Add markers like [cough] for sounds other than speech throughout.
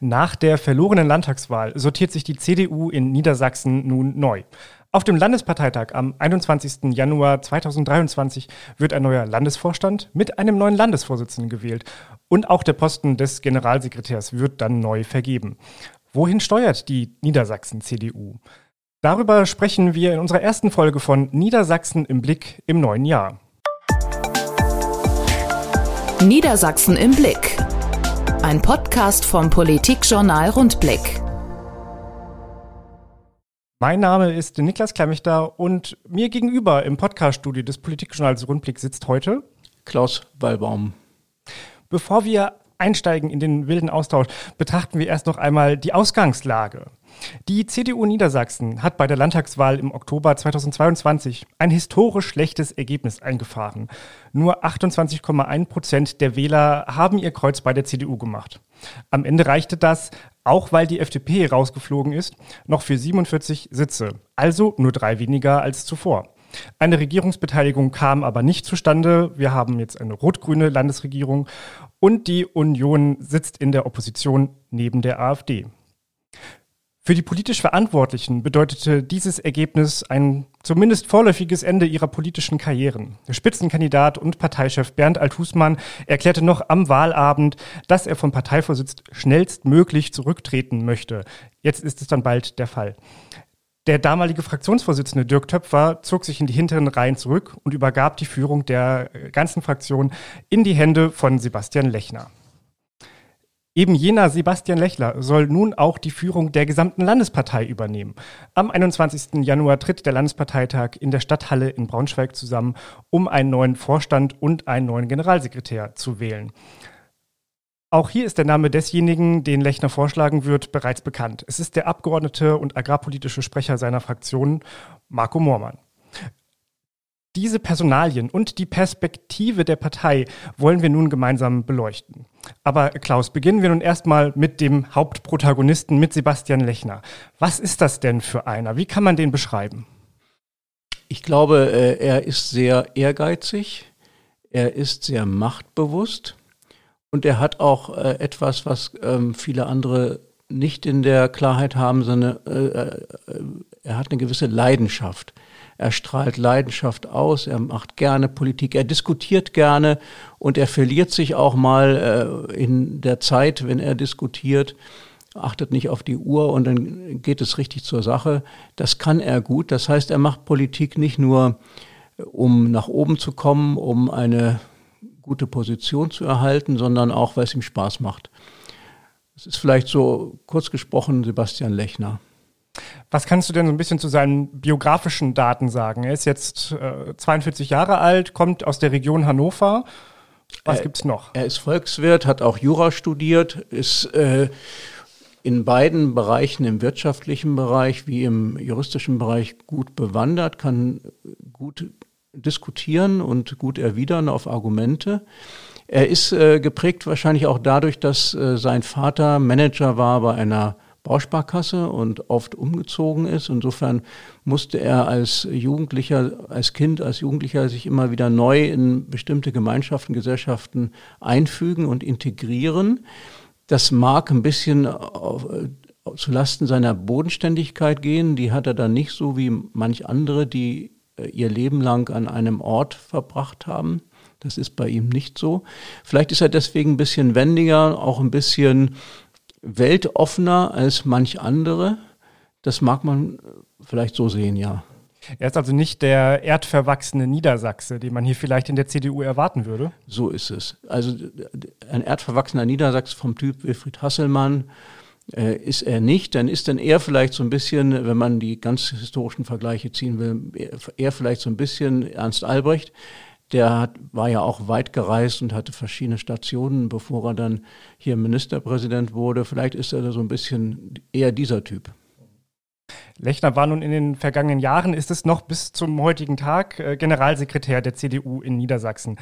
Nach der verlorenen Landtagswahl sortiert sich die CDU in Niedersachsen nun neu. Auf dem Landesparteitag am 21. Januar 2023 wird ein neuer Landesvorstand mit einem neuen Landesvorsitzenden gewählt. Und auch der Posten des Generalsekretärs wird dann neu vergeben. Wohin steuert die Niedersachsen-CDU? Darüber sprechen wir in unserer ersten Folge von Niedersachsen im Blick im neuen Jahr. Niedersachsen im Blick. Ein Podcast vom Politikjournal Rundblick. Mein Name ist Niklas Klemmichter und mir gegenüber im Podcaststudio des Politikjournals Rundblick sitzt heute Klaus Wallbaum. Bevor wir einsteigen in den wilden Austausch, betrachten wir erst noch einmal die Ausgangslage. Die CDU Niedersachsen hat bei der Landtagswahl im Oktober 2022 ein historisch schlechtes Ergebnis eingefahren. Nur 28,1 Prozent der Wähler haben ihr Kreuz bei der CDU gemacht. Am Ende reichte das, auch weil die FDP rausgeflogen ist, noch für 47 Sitze, also nur drei weniger als zuvor. Eine Regierungsbeteiligung kam aber nicht zustande. Wir haben jetzt eine rot-grüne Landesregierung und die Union sitzt in der Opposition neben der AfD. Für die politisch Verantwortlichen bedeutete dieses Ergebnis ein zumindest vorläufiges Ende ihrer politischen Karrieren. Spitzenkandidat und Parteichef Bernd Althusmann erklärte noch am Wahlabend, dass er vom Parteivorsitz schnellstmöglich zurücktreten möchte. Jetzt ist es dann bald der Fall. Der damalige Fraktionsvorsitzende Dirk Töpfer zog sich in die hinteren Reihen zurück und übergab die Führung der ganzen Fraktion in die Hände von Sebastian Lechner. Eben jener Sebastian Lechler soll nun auch die Führung der gesamten Landespartei übernehmen. Am 21. Januar tritt der Landesparteitag in der Stadthalle in Braunschweig zusammen, um einen neuen Vorstand und einen neuen Generalsekretär zu wählen. Auch hier ist der Name desjenigen, den Lechner vorschlagen wird, bereits bekannt. Es ist der Abgeordnete und agrarpolitische Sprecher seiner Fraktion, Marco Moormann. Diese Personalien und die Perspektive der Partei wollen wir nun gemeinsam beleuchten. Aber Klaus, beginnen wir nun erstmal mit dem Hauptprotagonisten, mit Sebastian Lechner. Was ist das denn für einer? Wie kann man den beschreiben? Ich glaube, äh, er ist sehr ehrgeizig, er ist sehr machtbewusst und er hat auch äh, etwas, was ähm, viele andere nicht in der Klarheit haben, sondern äh, er hat eine gewisse Leidenschaft. Er strahlt Leidenschaft aus, er macht gerne Politik, er diskutiert gerne und er verliert sich auch mal äh, in der Zeit, wenn er diskutiert, achtet nicht auf die Uhr und dann geht es richtig zur Sache. Das kann er gut. Das heißt, er macht Politik nicht nur, um nach oben zu kommen, um eine gute Position zu erhalten, sondern auch, weil es ihm Spaß macht. Das ist vielleicht so kurz gesprochen Sebastian Lechner. Was kannst du denn so ein bisschen zu seinen biografischen Daten sagen? Er ist jetzt äh, 42 Jahre alt, kommt aus der Region Hannover. Was gibt es noch? Er ist Volkswirt, hat auch Jura studiert, ist äh, in beiden Bereichen, im wirtschaftlichen Bereich wie im juristischen Bereich gut bewandert, kann gut diskutieren und gut erwidern auf Argumente. Er ist äh, geprägt wahrscheinlich auch dadurch, dass äh, sein Vater Manager war bei einer Bausparkasse und oft umgezogen ist. Insofern musste er als Jugendlicher, als Kind, als Jugendlicher sich immer wieder neu in bestimmte Gemeinschaften, Gesellschaften einfügen und integrieren. Das mag ein bisschen auf, äh, zu Lasten seiner Bodenständigkeit gehen. Die hat er dann nicht so wie manch andere, die äh, ihr Leben lang an einem Ort verbracht haben. Das ist bei ihm nicht so. Vielleicht ist er deswegen ein bisschen wendiger, auch ein bisschen weltoffener als manch andere. Das mag man vielleicht so sehen, ja. Er ist also nicht der erdverwachsene Niedersachse, den man hier vielleicht in der CDU erwarten würde. So ist es. Also ein erdverwachsener Niedersachse vom Typ Wilfried Hasselmann äh, ist er nicht. Dann ist dann er vielleicht so ein bisschen, wenn man die ganz historischen Vergleiche ziehen will, er vielleicht so ein bisschen Ernst Albrecht. Der hat, war ja auch weit gereist und hatte verschiedene Stationen, bevor er dann hier Ministerpräsident wurde. Vielleicht ist er da so ein bisschen eher dieser Typ. Lechner war nun in den vergangenen Jahren, ist es noch bis zum heutigen Tag äh, Generalsekretär der CDU in Niedersachsen.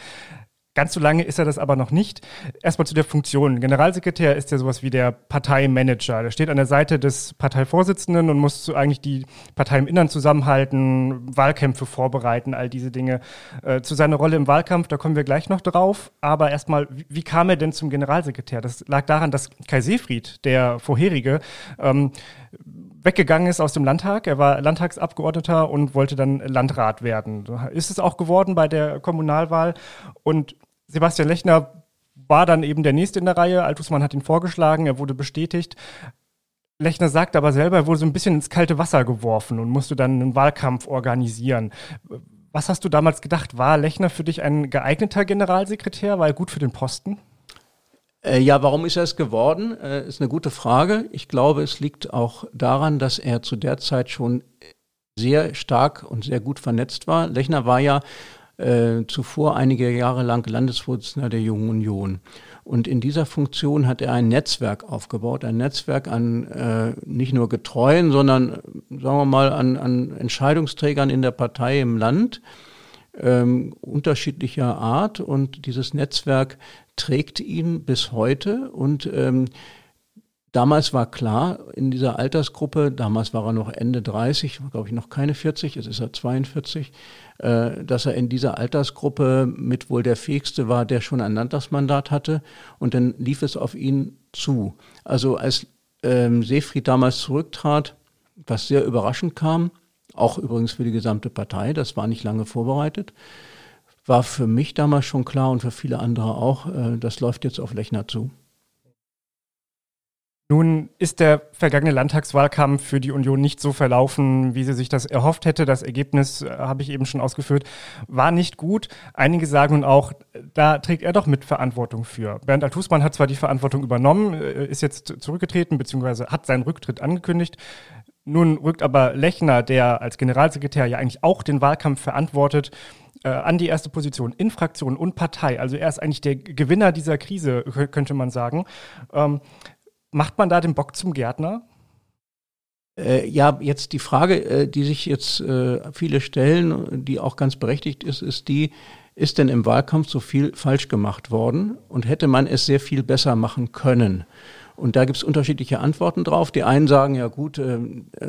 Ganz so lange ist er das aber noch nicht. Erstmal zu der Funktion. Generalsekretär ist ja sowas wie der Parteimanager. Der steht an der Seite des Parteivorsitzenden und muss eigentlich die Partei im Innern zusammenhalten, Wahlkämpfe vorbereiten, all diese Dinge. Äh, zu seiner Rolle im Wahlkampf, da kommen wir gleich noch drauf. Aber erstmal, wie, wie kam er denn zum Generalsekretär? Das lag daran, dass Kai Seefried, der vorherige, ähm, weggegangen ist aus dem Landtag. Er war Landtagsabgeordneter und wollte dann Landrat werden. Ist es auch geworden bei der Kommunalwahl. Und Sebastian Lechner war dann eben der Nächste in der Reihe. Altusmann hat ihn vorgeschlagen, er wurde bestätigt. Lechner sagt aber selber, er wurde so ein bisschen ins kalte Wasser geworfen und musste dann einen Wahlkampf organisieren. Was hast du damals gedacht? War Lechner für dich ein geeigneter Generalsekretär? War er gut für den Posten? Äh, ja, warum ist er es geworden? Äh, ist eine gute Frage. Ich glaube, es liegt auch daran, dass er zu der Zeit schon sehr stark und sehr gut vernetzt war. Lechner war ja äh, zuvor einige Jahre lang Landesvorsitzender der Jungen Union. Und in dieser Funktion hat er ein Netzwerk aufgebaut, ein Netzwerk an äh, nicht nur Getreuen, sondern sagen wir mal an, an Entscheidungsträgern in der Partei im Land ähm, unterschiedlicher Art. Und dieses Netzwerk trägt ihn bis heute und ähm, Damals war klar in dieser Altersgruppe, damals war er noch Ende 30, glaube ich noch keine 40, jetzt ist er 42, äh, dass er in dieser Altersgruppe mit wohl der fähigste war, der schon ein Landtagsmandat hatte. Und dann lief es auf ihn zu. Also als ähm, Seefried damals zurücktrat, was sehr überraschend kam, auch übrigens für die gesamte Partei, das war nicht lange vorbereitet, war für mich damals schon klar und für viele andere auch, äh, das läuft jetzt auf Lechner zu. Nun ist der vergangene Landtagswahlkampf für die Union nicht so verlaufen, wie sie sich das erhofft hätte. Das Ergebnis, äh, habe ich eben schon ausgeführt, war nicht gut. Einige sagen nun auch, da trägt er doch mit Verantwortung für. Bernd Althusmann hat zwar die Verantwortung übernommen, äh, ist jetzt zurückgetreten, beziehungsweise hat seinen Rücktritt angekündigt. Nun rückt aber Lechner, der als Generalsekretär ja eigentlich auch den Wahlkampf verantwortet, äh, an die erste Position in Fraktion und Partei. Also er ist eigentlich der Gewinner dieser Krise, könnte man sagen. Ähm, Macht man da den Bock zum Gärtner? Äh, ja, jetzt die Frage, äh, die sich jetzt äh, viele stellen, die auch ganz berechtigt ist, ist die, ist denn im Wahlkampf so viel falsch gemacht worden und hätte man es sehr viel besser machen können? Und da gibt es unterschiedliche Antworten drauf. Die einen sagen, ja gut, äh,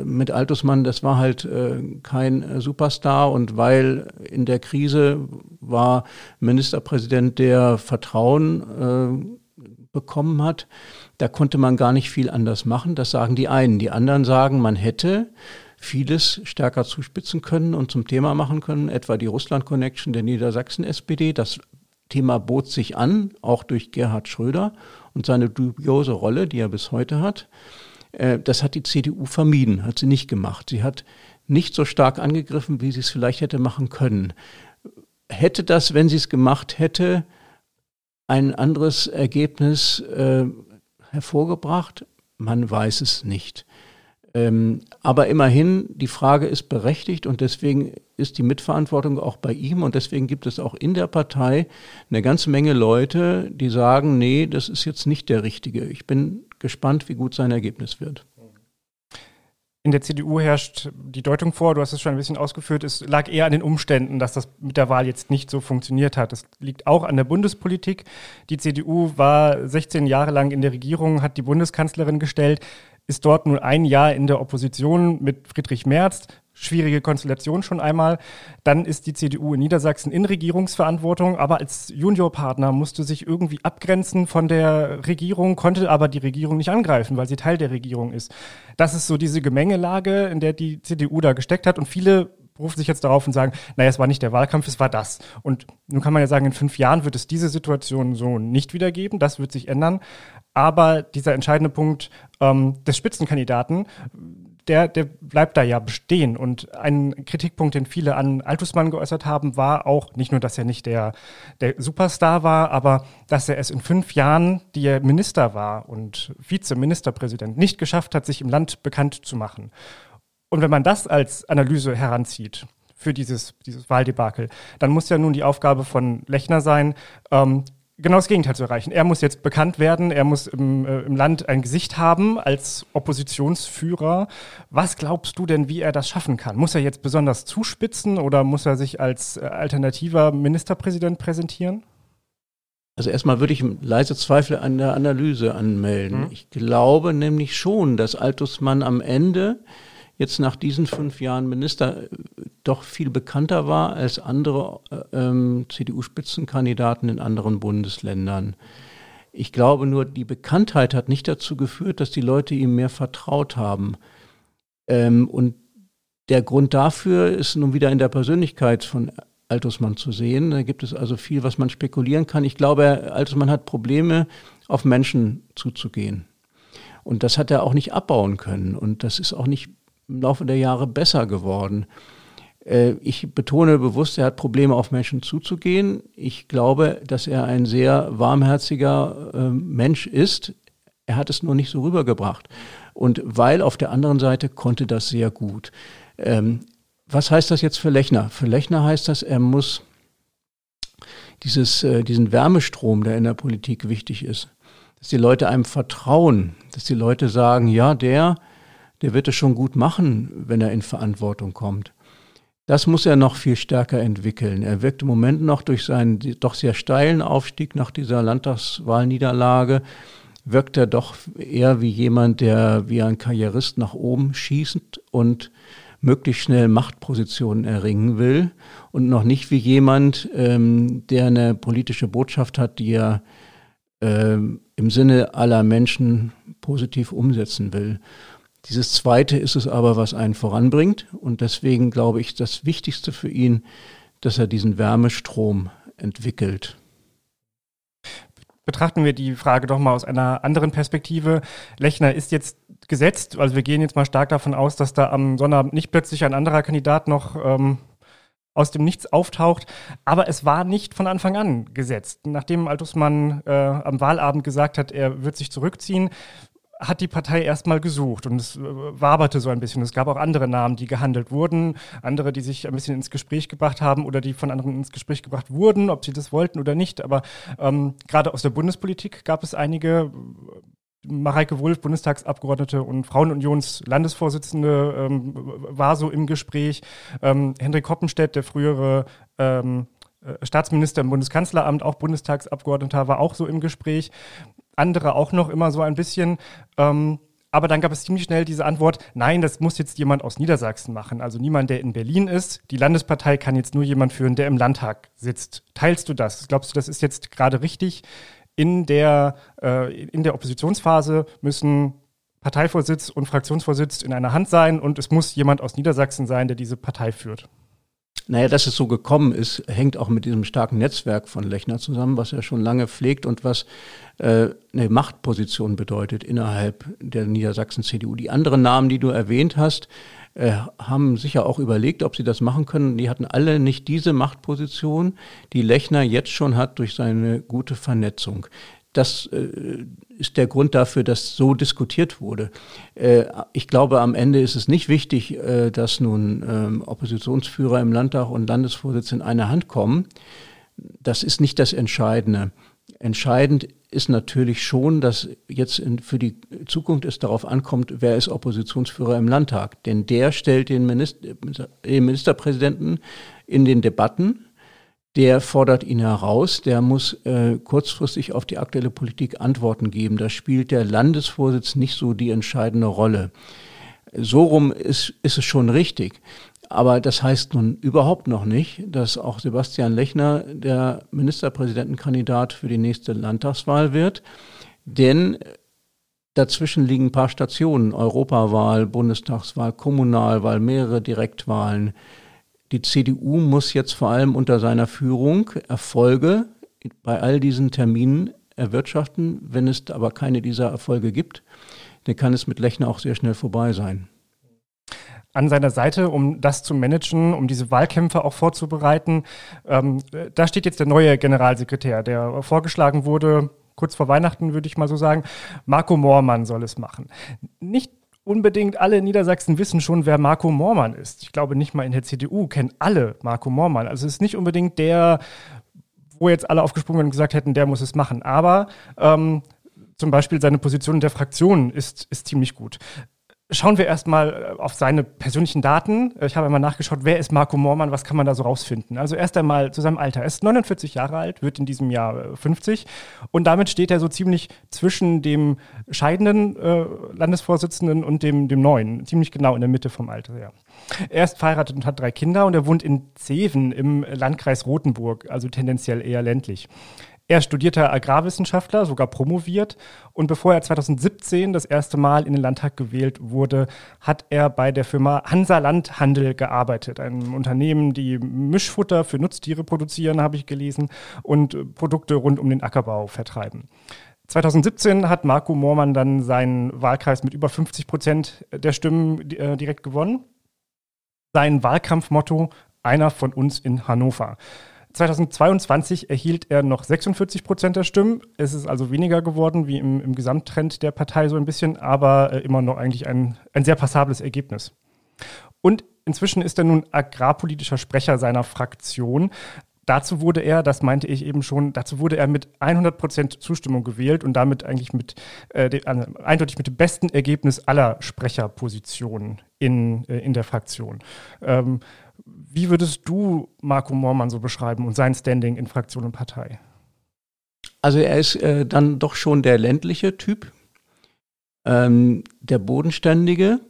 mit Altusmann, das war halt äh, kein äh, Superstar und weil in der Krise war Ministerpräsident, der Vertrauen bekommen hat, da konnte man gar nicht viel anders machen. Das sagen die einen. Die anderen sagen, man hätte vieles stärker zuspitzen können und zum Thema machen können, etwa die Russland-Connection der Niedersachsen-SPD. Das Thema bot sich an, auch durch Gerhard Schröder und seine dubiose Rolle, die er bis heute hat. Äh, das hat die CDU vermieden, hat sie nicht gemacht. Sie hat nicht so stark angegriffen, wie sie es vielleicht hätte machen können. Hätte das, wenn sie es gemacht hätte, ein anderes Ergebnis äh, hervorgebracht? Man weiß es nicht. Ähm, aber immerhin, die Frage ist berechtigt und deswegen ist die Mitverantwortung auch bei ihm und deswegen gibt es auch in der Partei eine ganze Menge Leute, die sagen, nee, das ist jetzt nicht der Richtige. Ich bin gespannt, wie gut sein Ergebnis wird. In der CDU herrscht die Deutung vor, du hast es schon ein bisschen ausgeführt, es lag eher an den Umständen, dass das mit der Wahl jetzt nicht so funktioniert hat. Es liegt auch an der Bundespolitik. Die CDU war 16 Jahre lang in der Regierung, hat die Bundeskanzlerin gestellt, ist dort nur ein Jahr in der Opposition mit Friedrich Merz, schwierige Konstellation schon einmal. Dann ist die CDU in Niedersachsen in Regierungsverantwortung, aber als Juniorpartner musste sich irgendwie abgrenzen von der Regierung, konnte aber die Regierung nicht angreifen, weil sie Teil der Regierung ist. Das ist so diese Gemengelage, in der die CDU da gesteckt hat und viele berufen sich jetzt darauf und sagen, naja, es war nicht der Wahlkampf, es war das. Und nun kann man ja sagen, in fünf Jahren wird es diese Situation so nicht wieder geben, das wird sich ändern. Aber dieser entscheidende Punkt ähm, des Spitzenkandidaten, der, der bleibt da ja bestehen. Und ein Kritikpunkt, den viele an Altusmann geäußert haben, war auch nicht nur, dass er nicht der, der Superstar war, aber dass er es in fünf Jahren, die er Minister war und Vizeministerpräsident, nicht geschafft hat, sich im Land bekannt zu machen. Und wenn man das als Analyse heranzieht, für dieses, dieses Wahldebakel. Dann muss ja nun die Aufgabe von Lechner sein, ähm, genau das Gegenteil zu erreichen. Er muss jetzt bekannt werden, er muss im, äh, im Land ein Gesicht haben als Oppositionsführer. Was glaubst du denn, wie er das schaffen kann? Muss er jetzt besonders zuspitzen oder muss er sich als äh, alternativer Ministerpräsident präsentieren? Also erstmal würde ich leise Zweifel an der Analyse anmelden. Mhm. Ich glaube nämlich schon, dass Altusmann am Ende jetzt nach diesen fünf Jahren Minister äh, doch viel bekannter war als andere äh, ähm, CDU-Spitzenkandidaten in anderen Bundesländern. Ich glaube nur, die Bekanntheit hat nicht dazu geführt, dass die Leute ihm mehr vertraut haben. Ähm, und der Grund dafür ist nun wieder in der Persönlichkeit von Altusmann zu sehen. Da gibt es also viel, was man spekulieren kann. Ich glaube, Altusmann hat Probleme, auf Menschen zuzugehen. Und das hat er auch nicht abbauen können. Und das ist auch nicht im Laufe der Jahre besser geworden. Äh, ich betone bewusst, er hat Probleme, auf Menschen zuzugehen. Ich glaube, dass er ein sehr warmherziger äh, Mensch ist. Er hat es nur nicht so rübergebracht. Und weil auf der anderen Seite konnte das sehr gut. Ähm, was heißt das jetzt für Lechner? Für Lechner heißt das, er muss dieses, äh, diesen Wärmestrom, der in der Politik wichtig ist, dass die Leute einem vertrauen, dass die Leute sagen, ja, der, der wird es schon gut machen, wenn er in Verantwortung kommt. Das muss er noch viel stärker entwickeln. Er wirkt im Moment noch durch seinen doch sehr steilen Aufstieg nach dieser Landtagswahlniederlage, wirkt er doch eher wie jemand, der wie ein Karrierist nach oben schießt und möglichst schnell Machtpositionen erringen will und noch nicht wie jemand, ähm, der eine politische Botschaft hat, die er ähm, im Sinne aller Menschen positiv umsetzen will. Dieses Zweite ist es aber, was einen voranbringt und deswegen glaube ich, das Wichtigste für ihn, dass er diesen Wärmestrom entwickelt. Betrachten wir die Frage doch mal aus einer anderen Perspektive. Lechner ist jetzt gesetzt. Also wir gehen jetzt mal stark davon aus, dass da am Sonnabend nicht plötzlich ein anderer Kandidat noch ähm, aus dem Nichts auftaucht. Aber es war nicht von Anfang an gesetzt. Nachdem Altusmann äh, am Wahlabend gesagt hat, er wird sich zurückziehen, hat die Partei erstmal gesucht und es äh, waberte so ein bisschen. Es gab auch andere Namen, die gehandelt wurden, andere, die sich ein bisschen ins Gespräch gebracht haben oder die von anderen ins Gespräch gebracht wurden, ob sie das wollten oder nicht. Aber ähm, gerade aus der Bundespolitik gab es einige, Mareike Wulff, Bundestagsabgeordnete und Frauenunions-Landesvorsitzende, ähm, war so im Gespräch. Ähm, Hendrik Hoppenstedt, der frühere ähm, äh, Staatsminister im Bundeskanzleramt, auch Bundestagsabgeordneter, war auch so im Gespräch. Andere auch noch immer so ein bisschen. Ähm, aber dann gab es ziemlich schnell diese Antwort, nein, das muss jetzt jemand aus Niedersachsen machen. Also niemand, der in Berlin ist. Die Landespartei kann jetzt nur jemand führen, der im Landtag sitzt. Teilst du das? Glaubst du, das ist jetzt gerade richtig? in der, äh, in der Oppositionsphase müssen Parteivorsitz und Fraktionsvorsitz in einer Hand sein und es muss jemand aus Niedersachsen sein, der diese Partei führt. Naja, dass es so gekommen ist, hängt auch mit diesem starken Netzwerk von Lechner zusammen, was er schon lange pflegt und was äh, eine Machtposition bedeutet innerhalb der Niedersachsen-CDU. Die anderen Namen, die du erwähnt hast, äh, haben sicher auch überlegt, ob sie das machen können. Die hatten alle nicht diese Machtposition, die Lechner jetzt schon hat durch seine gute Vernetzung. Das äh, ist der Grund dafür, dass so diskutiert wurde. Äh, ich glaube, am Ende ist es nicht wichtig, äh, dass nun ähm, Oppositionsführer im Landtag und Landesvorsitz in eine Hand kommen. Das ist nicht das Entscheidende. Entscheidend ist natürlich schon, dass jetzt in, für die Zukunft es darauf ankommt, wer ist Oppositionsführer im Landtag. Denn der stellt den, Minister, den Ministerpräsidenten in den Debatten, der fordert ihn heraus, der muss äh, kurzfristig auf die aktuelle Politik Antworten geben. Da spielt der Landesvorsitz nicht so die entscheidende Rolle. So rum ist, ist es schon richtig. Aber das heißt nun überhaupt noch nicht, dass auch Sebastian Lechner der Ministerpräsidentenkandidat für die nächste Landtagswahl wird. Denn dazwischen liegen ein paar Stationen. Europawahl, Bundestagswahl, Kommunalwahl, mehrere Direktwahlen. Die CDU muss jetzt vor allem unter seiner Führung Erfolge bei all diesen Terminen erwirtschaften. Wenn es aber keine dieser Erfolge gibt, dann kann es mit Lechner auch sehr schnell vorbei sein an seiner Seite, um das zu managen, um diese Wahlkämpfe auch vorzubereiten. Ähm, da steht jetzt der neue Generalsekretär, der vorgeschlagen wurde, kurz vor Weihnachten würde ich mal so sagen. Marco Moormann soll es machen. Nicht unbedingt alle in Niedersachsen wissen schon, wer Marco Moormann ist. Ich glaube, nicht mal in der CDU kennen alle Marco Moormann. Also es ist nicht unbedingt der, wo jetzt alle aufgesprungen und gesagt hätten, der muss es machen. Aber ähm, zum Beispiel seine Position in der Fraktion ist, ist ziemlich gut. Schauen wir erstmal äh, auf seine persönlichen Daten. Ich habe einmal nachgeschaut, wer ist Marco Moormann, was kann man da so rausfinden. Also erst einmal zu seinem Alter. Er ist 49 Jahre alt, wird in diesem Jahr 50 äh, und damit steht er so ziemlich zwischen dem scheidenden äh, Landesvorsitzenden und dem, dem neuen, ziemlich genau in der Mitte vom Alter. Ja. Er ist verheiratet und hat drei Kinder und er wohnt in Zeven im Landkreis Rothenburg, also tendenziell eher ländlich. Er studierte Agrarwissenschaftler, sogar promoviert. Und bevor er 2017 das erste Mal in den Landtag gewählt wurde, hat er bei der Firma Hansa Landhandel gearbeitet. Einem Unternehmen, die Mischfutter für Nutztiere produzieren, habe ich gelesen, und Produkte rund um den Ackerbau vertreiben. 2017 hat Marco Moormann dann seinen Wahlkreis mit über 50 Prozent der Stimmen äh, direkt gewonnen. Sein Wahlkampfmotto, einer von uns in Hannover. 2022 erhielt er noch 46 Prozent der Stimmen. Es ist also weniger geworden wie im, im Gesamttrend der Partei so ein bisschen, aber äh, immer noch eigentlich ein, ein sehr passables Ergebnis. Und inzwischen ist er nun agrarpolitischer Sprecher seiner Fraktion. Dazu wurde er, das meinte ich eben schon, dazu wurde er mit 100 Prozent Zustimmung gewählt und damit eigentlich mit äh, de, äh, eindeutig mit dem besten Ergebnis aller Sprecherpositionen in, äh, in der Fraktion. Ähm, wie würdest du Marco Moormann so beschreiben und sein Standing in Fraktion und Partei? Also er ist äh, dann doch schon der ländliche Typ, ähm, der bodenständige,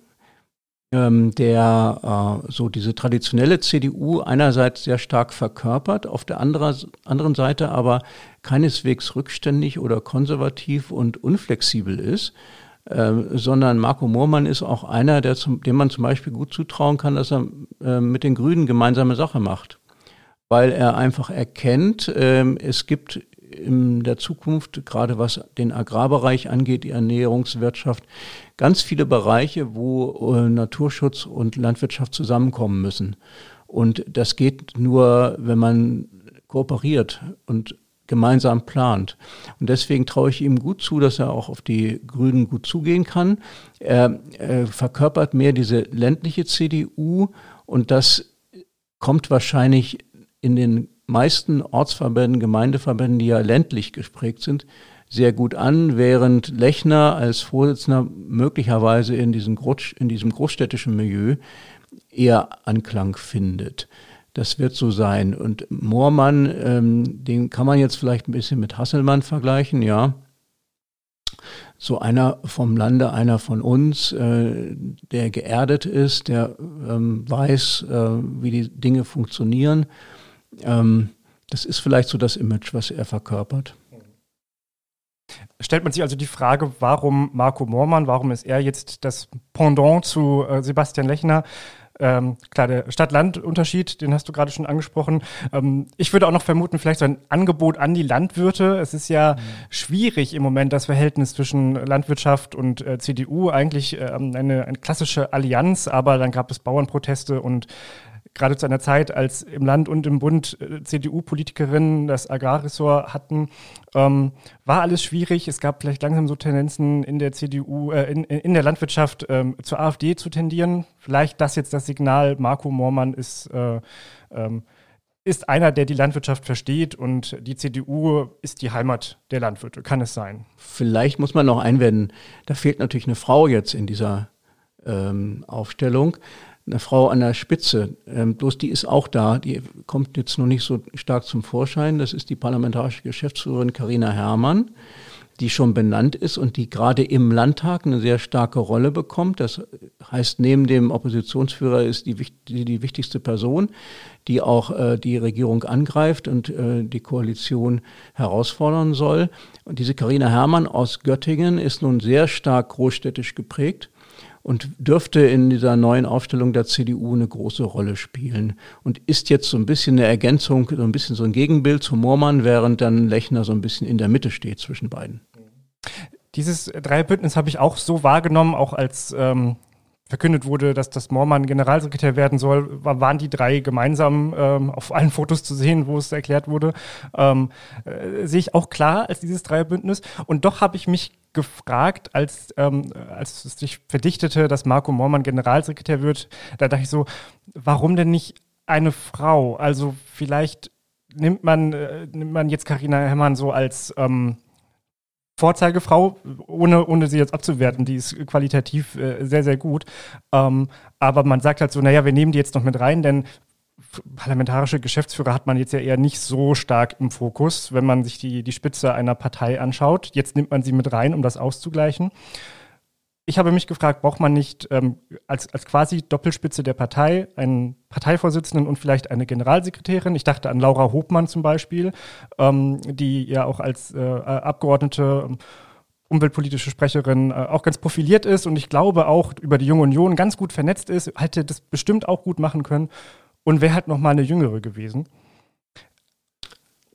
ähm, der äh, so diese traditionelle CDU einerseits sehr stark verkörpert, auf der andere, anderen Seite aber keineswegs rückständig oder konservativ und unflexibel ist, ähm, sondern Marco Moormann ist auch einer, der zum, dem man zum Beispiel gut zutrauen kann, dass er äh, mit den Grünen gemeinsame Sache macht. Weil er einfach erkennt, äh, es gibt in der Zukunft, gerade was den Agrarbereich angeht, die Ernährungswirtschaft, ganz viele Bereiche, wo äh, Naturschutz und Landwirtschaft zusammenkommen müssen. Und das geht nur, wenn man kooperiert und gemeinsam plant. Und deswegen traue ich ihm gut zu, dass er auch auf die Grünen gut zugehen kann. Er, er verkörpert mehr diese ländliche CDU und das kommt wahrscheinlich in den meisten Ortsverbänden, Gemeindeverbänden, die ja ländlich gesprägt sind, sehr gut an, während Lechner als Vorsitzender möglicherweise in diesem großstädtischen Milieu eher Anklang findet. Das wird so sein. Und Moormann, ähm, den kann man jetzt vielleicht ein bisschen mit Hasselmann vergleichen, ja. So einer vom Lande, einer von uns, äh, der geerdet ist, der ähm, weiß, äh, wie die Dinge funktionieren. Ähm, das ist vielleicht so das Image, was er verkörpert. Stellt man sich also die Frage, warum Marco Moormann, warum ist er jetzt das Pendant zu äh, Sebastian Lechner? Ähm, klar, der Stadt-Land-Unterschied, den hast du gerade schon angesprochen. Ähm, ich würde auch noch vermuten, vielleicht so ein Angebot an die Landwirte. Es ist ja mhm. schwierig im Moment das Verhältnis zwischen Landwirtschaft und äh, CDU. Eigentlich ähm, eine, eine klassische Allianz, aber dann gab es Bauernproteste und gerade zu einer Zeit, als im Land und im Bund äh, CDU-Politikerinnen das Agrarressort hatten, ähm, war alles schwierig. Es gab vielleicht langsam so Tendenzen in der CDU, äh, in, in der Landwirtschaft ähm, zur AfD zu tendieren. Vielleicht das jetzt das Signal, Marco Moormann ist, äh, ähm, ist einer, der die Landwirtschaft versteht und die CDU ist die Heimat der Landwirte. Kann es sein? Vielleicht muss man noch einwenden, da fehlt natürlich eine Frau jetzt in dieser ähm, Aufstellung eine Frau an der Spitze. Ähm, bloß die ist auch da. Die kommt jetzt noch nicht so stark zum Vorschein. Das ist die parlamentarische Geschäftsführerin Karina Herrmann, die schon benannt ist und die gerade im Landtag eine sehr starke Rolle bekommt. Das heißt, neben dem Oppositionsführer ist die, die, die wichtigste Person, die auch äh, die Regierung angreift und äh, die Koalition herausfordern soll. Und diese Karina Herrmann aus Göttingen ist nun sehr stark großstädtisch geprägt und dürfte in dieser neuen Aufstellung der CDU eine große Rolle spielen und ist jetzt so ein bisschen eine Ergänzung, so ein bisschen so ein Gegenbild zu Moormann, während dann Lechner so ein bisschen in der Mitte steht zwischen beiden. Dieses Dreierbündnis habe ich auch so wahrgenommen, auch als ähm, verkündet wurde, dass das Moormann Generalsekretär werden soll, waren die drei gemeinsam ähm, auf allen Fotos zu sehen, wo es erklärt wurde. Ähm, äh, sehe ich auch klar als dieses Dreierbündnis. Und doch habe ich mich gefragt, als, ähm, als es sich verdichtete, dass Marco Moormann Generalsekretär wird, da dachte ich so, warum denn nicht eine Frau? Also vielleicht nimmt man, äh, nimmt man jetzt Karina Herrmann so als ähm, Vorzeigefrau, ohne, ohne sie jetzt abzuwerten, die ist qualitativ äh, sehr, sehr gut. Ähm, aber man sagt halt so, naja, wir nehmen die jetzt noch mit rein, denn parlamentarische Geschäftsführer hat man jetzt ja eher nicht so stark im Fokus, wenn man sich die, die Spitze einer Partei anschaut. Jetzt nimmt man sie mit rein, um das auszugleichen. Ich habe mich gefragt, braucht man nicht ähm, als, als quasi Doppelspitze der Partei einen Parteivorsitzenden und vielleicht eine Generalsekretärin? Ich dachte an Laura Hopmann zum Beispiel, ähm, die ja auch als äh, Abgeordnete ähm, umweltpolitische Sprecherin äh, auch ganz profiliert ist und ich glaube auch über die Junge Union ganz gut vernetzt ist, hätte das bestimmt auch gut machen können und wäre halt noch mal eine jüngere gewesen.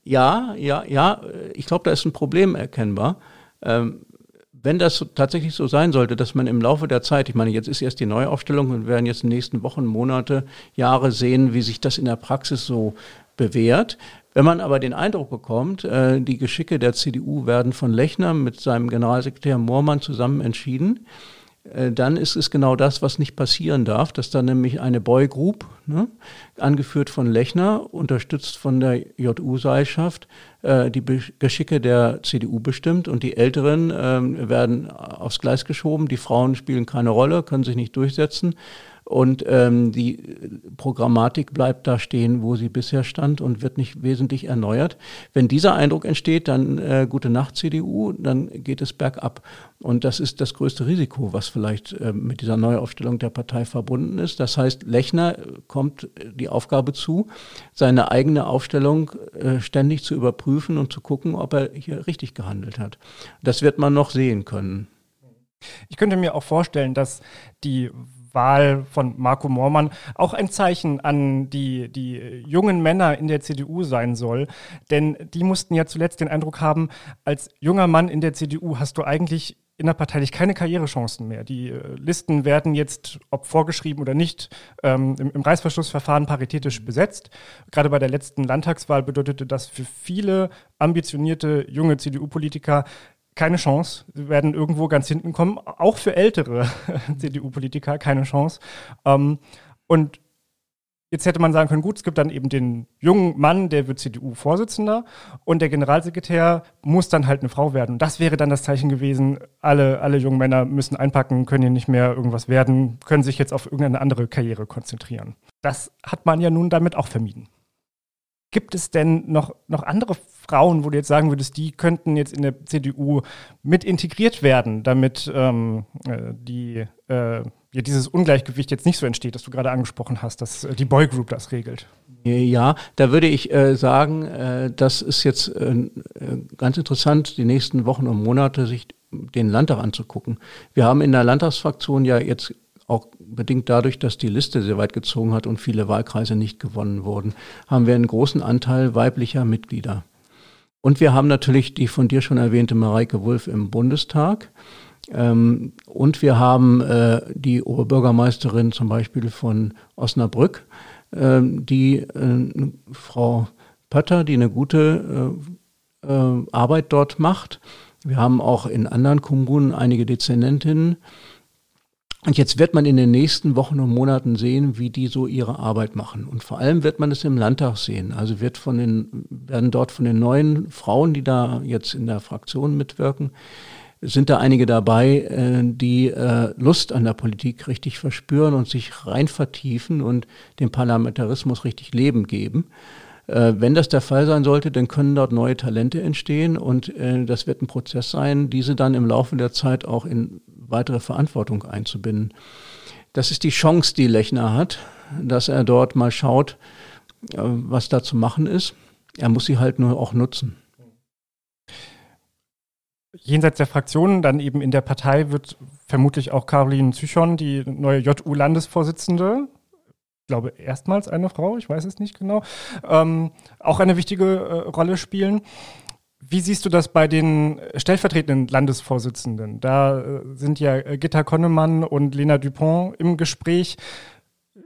Ja, ja, ja, ich glaube, da ist ein Problem erkennbar. Ähm, wenn das tatsächlich so sein sollte, dass man im Laufe der Zeit, ich meine, jetzt ist erst die Neuaufstellung und wir werden jetzt in den nächsten Wochen, Monate, Jahre sehen, wie sich das in der Praxis so bewährt. Wenn man aber den Eindruck bekommt, äh, die Geschicke der CDU werden von Lechner mit seinem Generalsekretär Moormann zusammen entschieden, äh, dann ist es genau das, was nicht passieren darf, dass dann nämlich eine Boy Group, ne, angeführt von Lechner, unterstützt von der JU-Seilschaft, äh, die Be Geschicke der CDU bestimmt und die Älteren äh, werden aufs Gleis geschoben, die Frauen spielen keine Rolle, können sich nicht durchsetzen und ähm, die Programmatik bleibt da stehen, wo sie bisher stand und wird nicht wesentlich erneuert. Wenn dieser Eindruck entsteht, dann äh, gute Nacht CDU, dann geht es bergab. Und das ist das größte Risiko, was vielleicht äh, mit dieser Neuaufstellung der Partei verbunden ist. Das heißt, Lechner kommt die Aufgabe zu, seine eigene Aufstellung äh, ständig zu überprüfen und zu gucken, ob er hier richtig gehandelt hat. Das wird man noch sehen können. Ich könnte mir auch vorstellen, dass die Wahl von Marco Moormann auch ein Zeichen an die, die jungen Männer in der CDU sein soll. Denn die mussten ja zuletzt den Eindruck haben, als junger Mann in der CDU hast du eigentlich innerparteilich keine Karrierechancen mehr. Die äh, Listen werden jetzt, ob vorgeschrieben oder nicht, ähm, im, im Reißverschlussverfahren paritätisch besetzt. Gerade bei der letzten Landtagswahl bedeutete das für viele ambitionierte junge CDU-Politiker keine Chance. Sie werden irgendwo ganz hinten kommen. Auch für ältere [laughs] CDU-Politiker keine Chance. Ähm, und jetzt hätte man sagen können, gut, es gibt dann eben den jungen Mann, der wird CDU-Vorsitzender und der Generalsekretär muss dann halt eine Frau werden. Und das wäre dann das Zeichen gewesen, alle, alle jungen Männer müssen einpacken, können hier nicht mehr irgendwas werden, können sich jetzt auf irgendeine andere Karriere konzentrieren. Das hat man ja nun damit auch vermieden. Gibt es denn noch, noch andere Frauen, wo du jetzt sagen würdest, die könnten jetzt in der CDU mit integriert werden, damit ähm, äh, die, äh, ja, dieses Ungleichgewicht jetzt nicht so entsteht, das du gerade angesprochen hast, dass äh, die Boy Group das regelt? Ja, da würde ich äh, sagen, äh, das ist jetzt äh, ganz interessant, die nächsten Wochen und Monate sich den Landtag anzugucken. Wir haben in der Landtagsfraktion ja jetzt auch bedingt dadurch, dass die Liste sehr weit gezogen hat und viele Wahlkreise nicht gewonnen wurden, haben wir einen großen Anteil weiblicher Mitglieder. Und wir haben natürlich die von dir schon erwähnte Mareike Wulff im Bundestag. Ähm, und wir haben äh, die Oberbürgermeisterin zum Beispiel von Osnabrück, äh, die äh, Frau Pötter, die eine gute äh, äh, Arbeit dort macht. Wir haben auch in anderen Kommunen einige Dezernentinnen. Und jetzt wird man in den nächsten Wochen und Monaten sehen, wie die so ihre Arbeit machen. Und vor allem wird man es im Landtag sehen. Also wird von den, werden dort von den neuen Frauen, die da jetzt in der Fraktion mitwirken, sind da einige dabei, äh, die äh, Lust an der Politik richtig verspüren und sich rein vertiefen und dem Parlamentarismus richtig Leben geben. Äh, wenn das der Fall sein sollte, dann können dort neue Talente entstehen und das wird ein Prozess sein, diese dann im Laufe der Zeit auch in weitere Verantwortung einzubinden. Das ist die Chance, die Lechner hat, dass er dort mal schaut, äh, was da zu machen ist. Er muss sie halt nur auch nutzen. Jenseits der Fraktionen, dann eben in der Partei wird vermutlich auch Caroline Zychon, die neue JU-Landesvorsitzende, ich glaube erstmals eine Frau, ich weiß es nicht genau, ähm, auch eine wichtige äh, Rolle spielen. Wie siehst du das bei den stellvertretenden Landesvorsitzenden? Da äh, sind ja äh, Gitta Konnemann und Lena Dupont im Gespräch.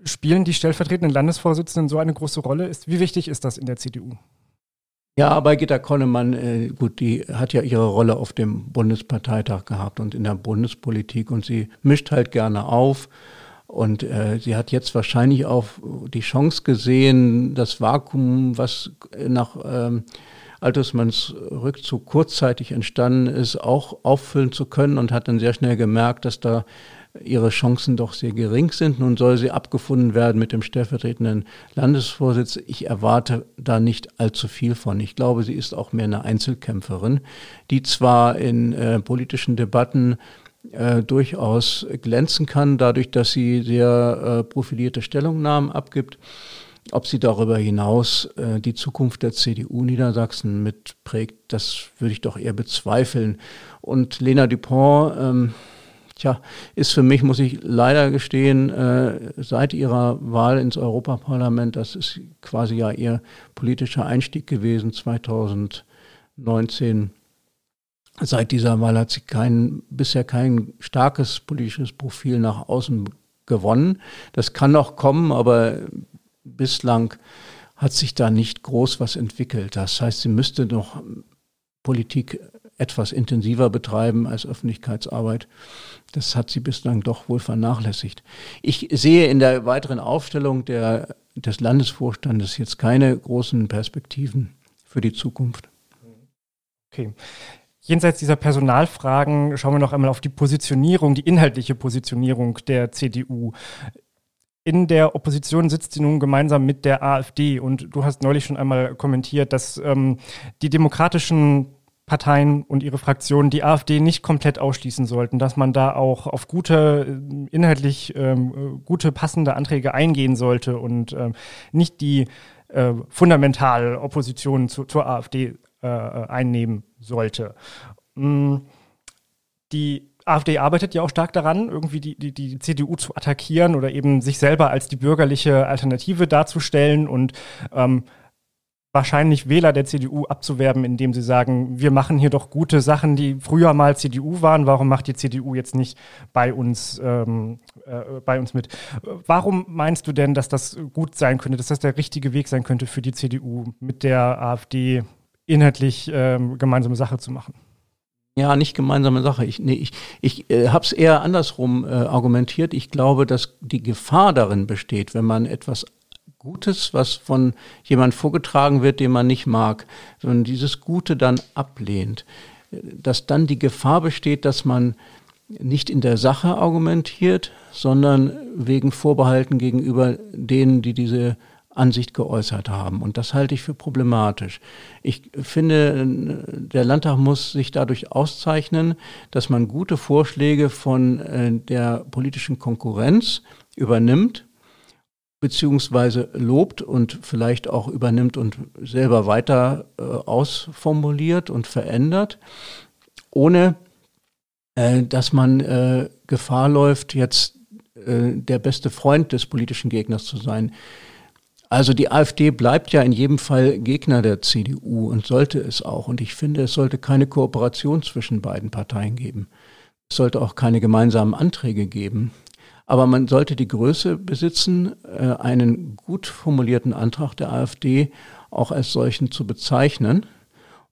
Spielen die stellvertretenden Landesvorsitzenden so eine große Rolle? wie wichtig ist das in der CDU? Ja, bei Gitta Konnemann, äh, gut, die hat ja ihre Rolle auf dem Bundesparteitag gehabt und in der Bundespolitik und sie mischt halt gerne auf. Und äh, sie hat jetzt wahrscheinlich auch die Chance gesehen, das Vakuum, was nach ähm, Altesmanns Rückzug kurzzeitig entstanden ist, auch auffüllen zu können und hat dann sehr schnell gemerkt, dass da ihre Chancen doch sehr gering sind. Nun soll sie abgefunden werden mit dem stellvertretenden Landesvorsitz. Ich erwarte da nicht allzu viel von. Ich glaube, sie ist auch mehr eine Einzelkämpferin, die zwar in äh, politischen Debatten äh, durchaus glänzen kann, dadurch, dass sie sehr äh, profilierte Stellungnahmen abgibt. Ob sie darüber hinaus äh, die Zukunft der CDU Niedersachsen mitprägt, das würde ich doch eher bezweifeln. Und Lena Dupont, ähm, tja, ist für mich, muss ich leider gestehen, äh, seit ihrer Wahl ins Europaparlament, das ist quasi ja ihr politischer Einstieg gewesen, 2019. Seit dieser Wahl hat sie kein, bisher kein starkes politisches Profil nach außen gewonnen. Das kann noch kommen, aber bislang hat sich da nicht groß was entwickelt. Das heißt, sie müsste noch Politik etwas intensiver betreiben als Öffentlichkeitsarbeit. Das hat sie bislang doch wohl vernachlässigt. Ich sehe in der weiteren Aufstellung der, des Landesvorstandes jetzt keine großen Perspektiven für die Zukunft. Okay. Jenseits dieser Personalfragen schauen wir noch einmal auf die Positionierung, die inhaltliche Positionierung der CDU. In der Opposition sitzt sie nun gemeinsam mit der AfD und du hast neulich schon einmal kommentiert, dass ähm, die demokratischen Parteien und ihre Fraktionen die AfD nicht komplett ausschließen sollten, dass man da auch auf gute, äh, inhaltlich ähm, gute, passende Anträge eingehen sollte und ähm, nicht die äh, fundamental Opposition zu, zur AfD äh, einnehmen sollte. Mm, die AfD arbeitet ja auch stark daran, irgendwie die, die, die CDU zu attackieren oder eben sich selber als die bürgerliche Alternative darzustellen und ähm, wahrscheinlich Wähler der CDU abzuwerben, indem sie sagen, wir machen hier doch gute Sachen, die früher mal CDU waren. Warum macht die CDU jetzt nicht bei uns, ähm, äh, bei uns mit? Warum meinst du denn, dass das gut sein könnte, dass das der richtige Weg sein könnte für die CDU, mit der AfD inhaltlich ähm, gemeinsame Sache zu machen? Ja, nicht gemeinsame Sache. Ich, nee, ich, ich äh, habe es eher andersrum äh, argumentiert. Ich glaube, dass die Gefahr darin besteht, wenn man etwas Gutes, was von jemand vorgetragen wird, den man nicht mag, wenn dieses Gute dann ablehnt, dass dann die Gefahr besteht, dass man nicht in der Sache argumentiert, sondern wegen Vorbehalten gegenüber denen, die diese Ansicht geäußert haben. Und das halte ich für problematisch. Ich finde, der Landtag muss sich dadurch auszeichnen, dass man gute Vorschläge von äh, der politischen Konkurrenz übernimmt beziehungsweise lobt und vielleicht auch übernimmt und selber weiter äh, ausformuliert und verändert, ohne äh, dass man Gefahr läuft, jetzt der beste Freund des politischen Gegners zu sein. Also die AfD bleibt ja in jedem Fall Gegner der CDU und sollte es auch. Und ich finde, es sollte keine Kooperation zwischen beiden Parteien geben. Es sollte auch keine gemeinsamen Anträge geben. Aber man sollte die Größe besitzen, äh, einen gut formulierten Antrag der AfD auch als solchen zu bezeichnen,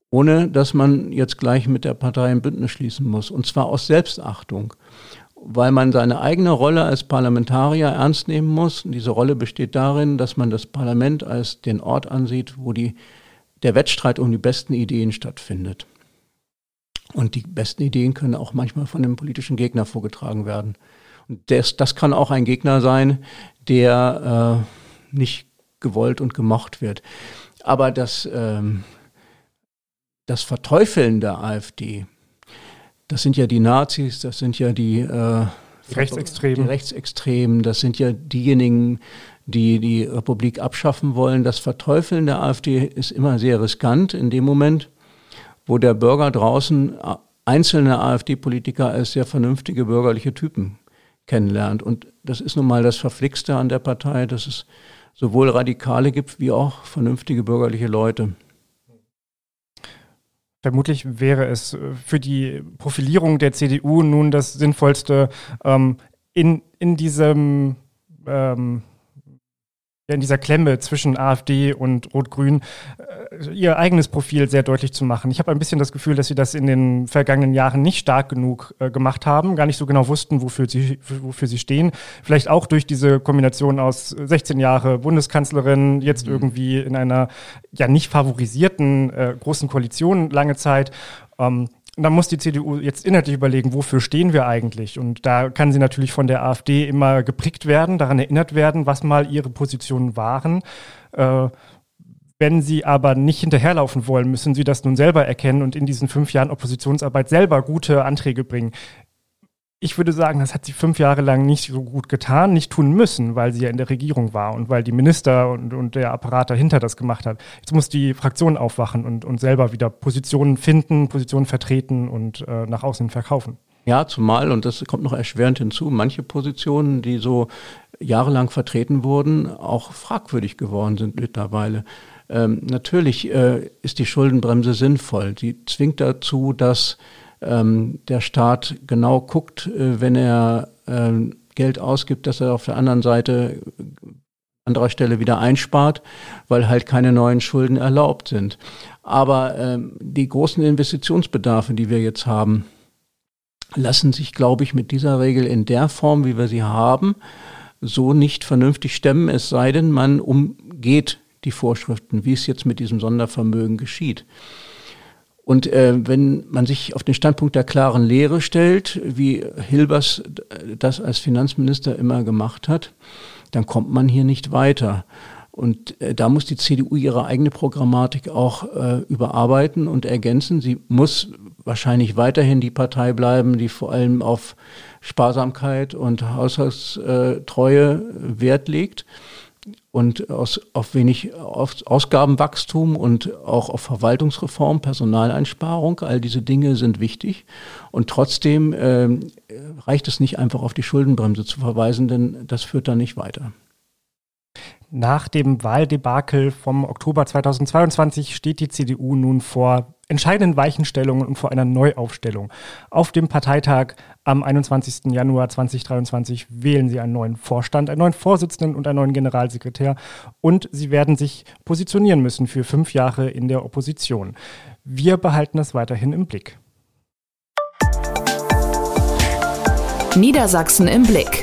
ohne dass man jetzt gleich mit der Partei ein Bündnis schließen muss. Und zwar aus Selbstachtung, weil man seine eigene Rolle als Parlamentarier ernst nehmen muss. Und diese Rolle besteht darin, dass man das Parlament als den Ort ansieht, wo die, der Wettstreit um die besten Ideen stattfindet. Und die besten Ideen können auch manchmal von dem politischen Gegner vorgetragen werden. Das, das kann auch ein Gegner sein, der äh, nicht gewollt und gemocht wird. Aber das, ähm, das Verteufeln der AfD, das sind ja die Nazis, das sind ja die, äh, Rechtsextremen. die Rechtsextremen, das sind ja diejenigen, die die Republik abschaffen wollen. Das Verteufeln der AfD ist immer sehr riskant in dem Moment, wo der Bürger draußen äh, einzelne AfD-Politiker als sehr vernünftige bürgerliche Typen kennenlernt. Und das ist nun mal das Verflixte an der Partei, dass es sowohl Radikale gibt wie auch vernünftige bürgerliche Leute. Vermutlich wäre es äh, für die Profilierung der CDU nun das Sinnvollste, ähm, in, in diesem ähm, in dieser Klemme zwischen AfD und Rot-Grün äh, ihr eigenes Profil sehr deutlich zu machen. Ich habe ein bisschen das Gefühl, dass sie das in den vergangenen Jahren nicht stark genug äh, gemacht haben, gar nicht so genau wussten, wofür sie, wofür sie stehen. Vielleicht auch durch diese Kombination aus 16 Jahre Bundeskanzlerin, jetzt mhm. irgendwie in einer ja nicht favorisierten äh, großen Koalition lange Zeit. Ähm, dann muss die CDU jetzt inhaltlich überlegen, wofür stehen wir eigentlich? Und da kann sie natürlich von der AfD immer geprickt werden, daran erinnert werden, was mal ihre Positionen waren. Äh, wenn sie aber nicht hinterherlaufen wollen, müssen sie das nun selber erkennen und in diesen fünf Jahren Oppositionsarbeit selber gute Anträge bringen ich würde sagen, das hat sie fünf Jahre lang nicht so gut getan, nicht tun müssen, weil sie ja in der Regierung war und weil die Minister und, und der Apparat dahinter das gemacht hat. Jetzt muss die Fraktion aufwachen und, und selber wieder Positionen finden, Positionen vertreten und äh, nach außen verkaufen. Ja, zumal, und das kommt noch erschwerend hinzu, manche Positionen, die so jahrelang vertreten wurden, auch fragwürdig geworden sind mittlerweile. Ähm, natürlich äh, ist die Schuldenbremse sinnvoll. Sie zwingt dazu, dass ähm, der Staat genau guckt, äh, wenn er äh, Geld ausgibt, dass er auf der anderen Seite anderer Stelle wieder einspart, weil halt keine neuen Schulden erlaubt sind. Aber ähm, die großen Investitionsbedarfe, die wir jetzt haben, lassen sich, glaube ich, mit dieser Regel in der Form, wie wir sie haben, so nicht vernünftig stemmen, es sei denn, man umgeht die Vorschriften, wie es jetzt mit diesem Sondervermögen geschieht. Und äh, wenn man sich auf den Standpunkt der klaren Lehre stellt, wie Hilbers das als Finanzminister immer gemacht hat, dann kommt man hier nicht weiter. Und äh, da muss die CDU ihre eigene Programmatik auch äh, überarbeiten und ergänzen. Sie muss wahrscheinlich weiterhin die Partei bleiben, die vor allem auf Sparsamkeit und Haushaltstreue Wert legt und aus, auf wenig auf Ausgabenwachstum und auch auf Verwaltungsreform, Personaleinsparung, all diese Dinge sind wichtig. Und trotzdem äh, reicht es nicht einfach auf die Schuldenbremse zu verweisen, denn das führt dann nicht weiter. Nach dem Wahldebakel vom Oktober 2022 steht die CDU nun vor entscheidenden Weichenstellungen und vor einer Neuaufstellung. Auf dem Parteitag am 21. Januar 2023 wählen sie einen neuen Vorstand, einen neuen Vorsitzenden und einen neuen Generalsekretär und sie werden sich positionieren müssen für fünf Jahre in der Opposition. Wir behalten das weiterhin im Blick. Niedersachsen im Blick.